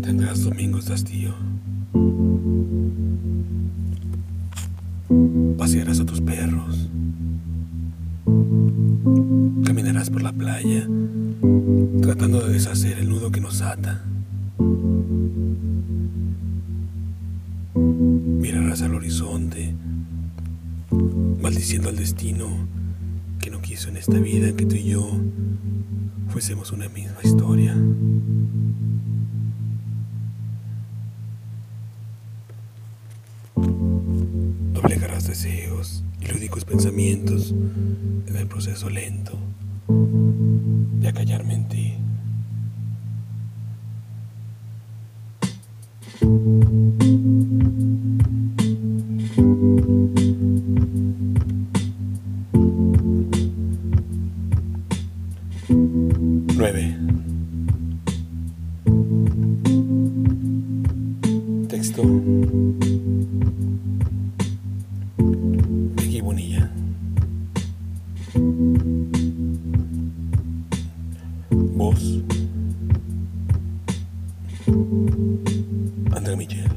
Tendrás domingos de hastío. Pasearás a tus perros. Caminarás por la playa tratando de deshacer el nudo que nos ata. Mirarás al horizonte, maldiciendo al destino que no quiso en esta vida que tú y yo fuésemos una misma historia. Doblegarás deseos y lúdicos pensamientos en el proceso lento de acallarme en ti. Nueve. Texto. Vicky Bonilla. Voz. André Michel.